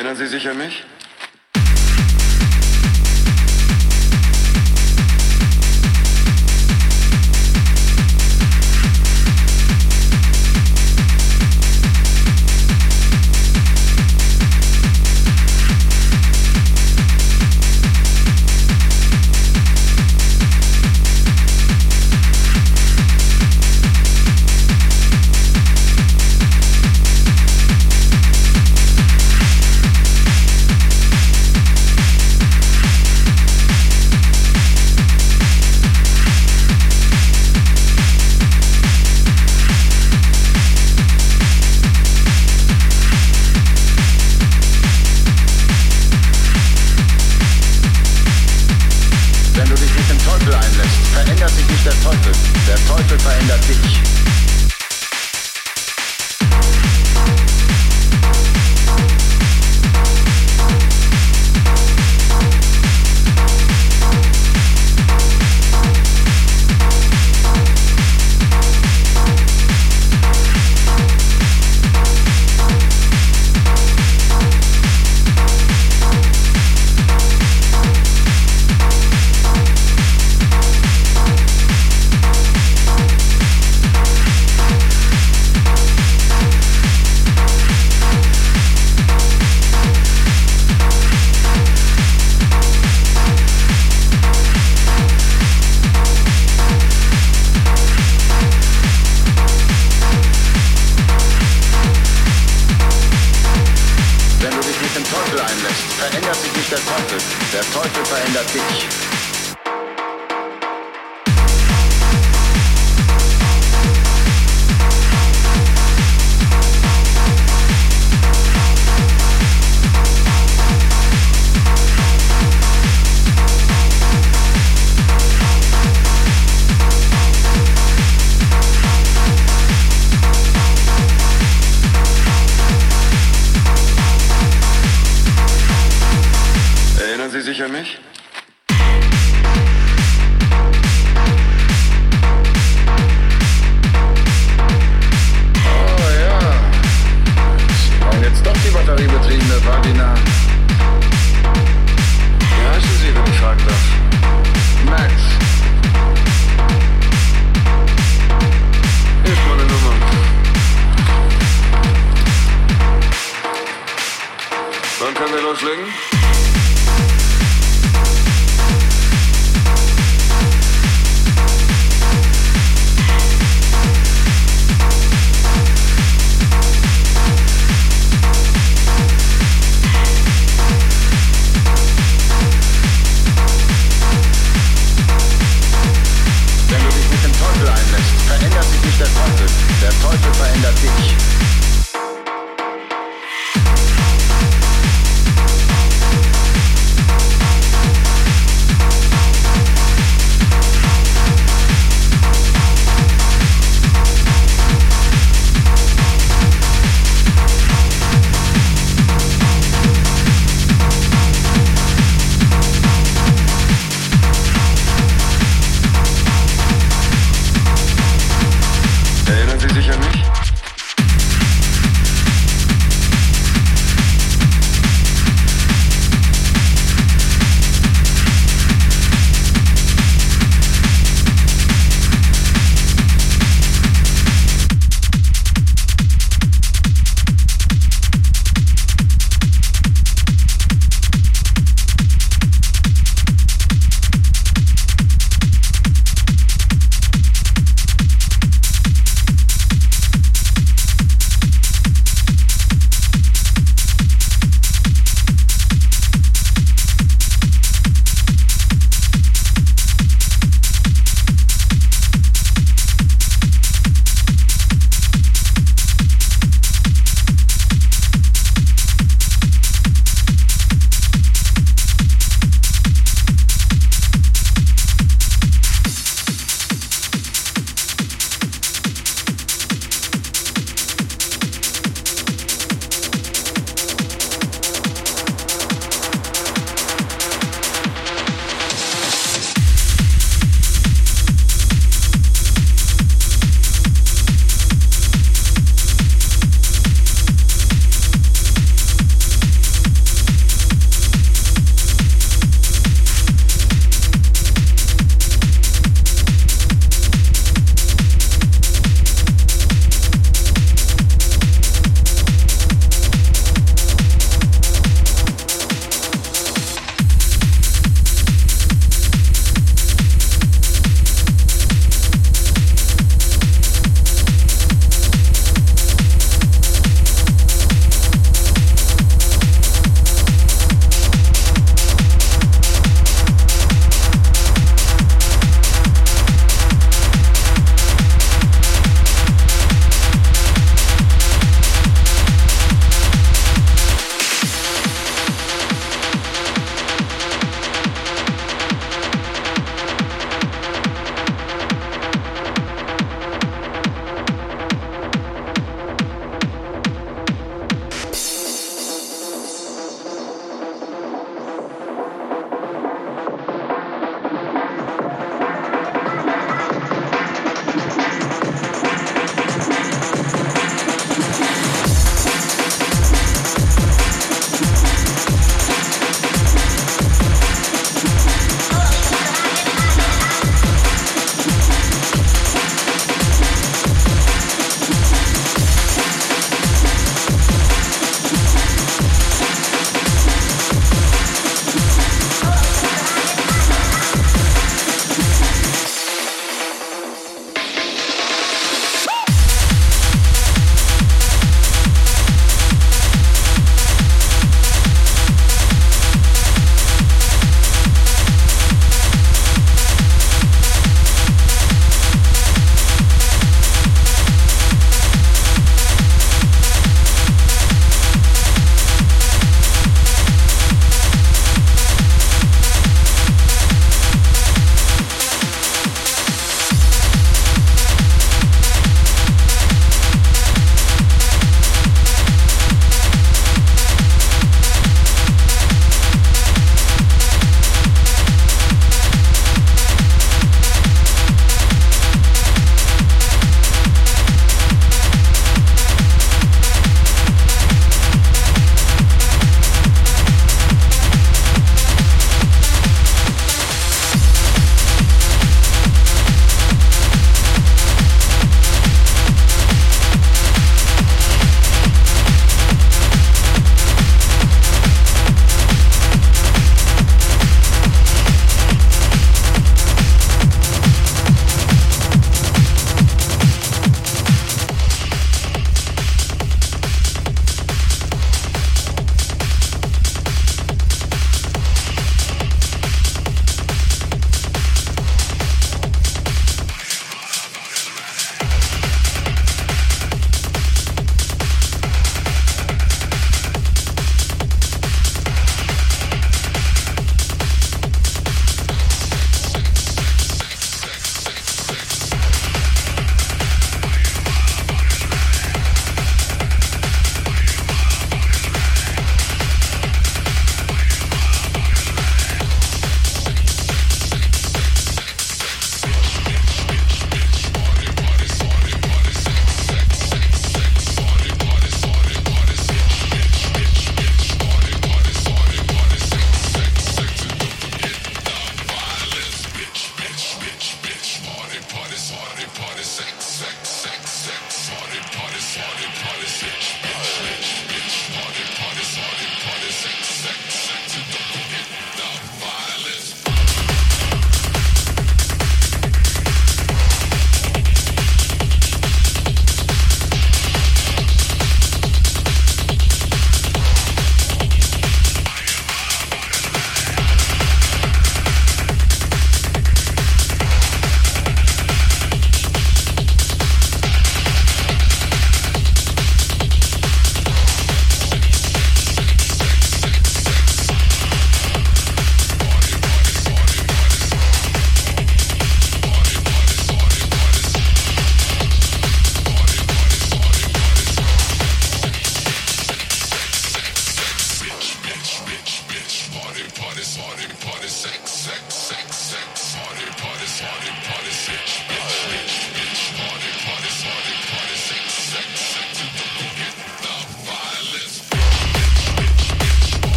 Erinnern Sie sich an mich?